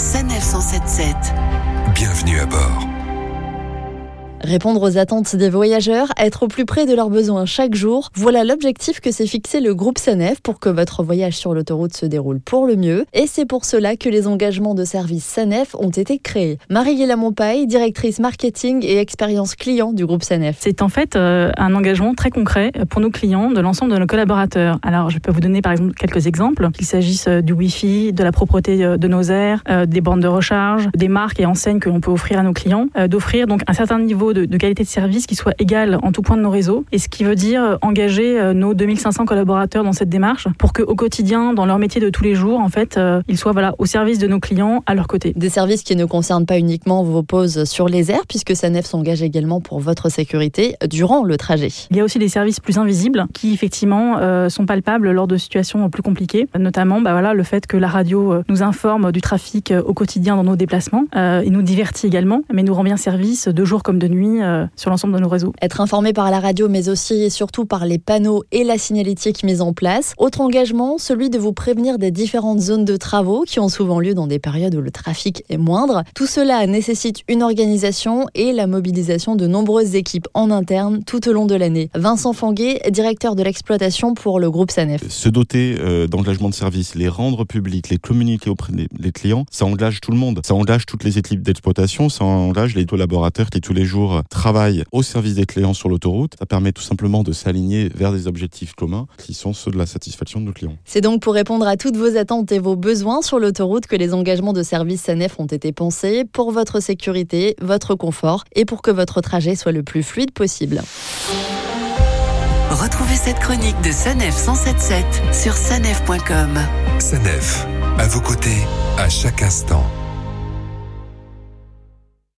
Sanef 177. Bienvenue à bord. Répondre aux attentes des voyageurs, être au plus près de leurs besoins chaque jour, voilà l'objectif que s'est fixé le groupe Sanef pour que votre voyage sur l'autoroute se déroule pour le mieux. Et c'est pour cela que les engagements de service Sanef ont été créés. Marie-Hélène Montpaille, directrice marketing et expérience client du groupe Sanef. C'est en fait euh, un engagement très concret pour nos clients, de l'ensemble de nos collaborateurs. Alors je peux vous donner par exemple quelques exemples, qu'il s'agisse euh, du Wi-Fi, de la propreté euh, de nos airs, des bornes de recharge, des marques et enseignes que l'on peut offrir à nos clients, d'offrir donc un certain niveau de, qualité de service qui soit égale en tout point de nos réseaux. Et ce qui veut dire euh, engager euh, nos 2500 collaborateurs dans cette démarche pour qu'au quotidien, dans leur métier de tous les jours, en fait, euh, ils soient voilà, au service de nos clients, à leur côté. Des services qui ne concernent pas uniquement vos pauses sur les airs, puisque SANEF s'engage également pour votre sécurité durant le trajet. Il y a aussi des services plus invisibles qui, effectivement, sont palpables lors de situations plus compliquées, notamment bah, voilà, le fait que la radio nous informe du trafic au quotidien dans nos déplacements et nous divertit également, mais nous rend bien service de jour comme de nuit euh, sur l'ensemble de nos réseaux. Être informé par la radio, mais aussi et surtout par les panneaux et la signalétique mise en place. Autre engagement, celui de vous prévenir des différentes zones de travaux qui ont souvent lieu dans des périodes où le trafic est moindre. Tout cela nécessite une organisation et la mobilisation de nombreuses équipes en interne tout au long de l'année. Vincent Fanguet, directeur de l'exploitation pour le groupe SANEF. Se doter euh, d'engagement de service, les rendre publics, les communiquer auprès des clients, ça engage tout le monde. Ça engage toutes les équipes d'exploitation, ça engage les collaborateurs qui tous les jours travaille au service des clients sur l'autoroute. Ça permet tout simplement de s'aligner vers des objectifs communs qui sont ceux de la satisfaction de nos clients. C'est donc pour répondre à toutes vos attentes et vos besoins sur l'autoroute que les engagements de service SANEF ont été pensés pour votre sécurité, votre confort et pour que votre trajet soit le plus fluide possible. Retrouvez cette chronique de Sanef 177 sur sanef.com. Sanef, à vos côtés, à chaque instant.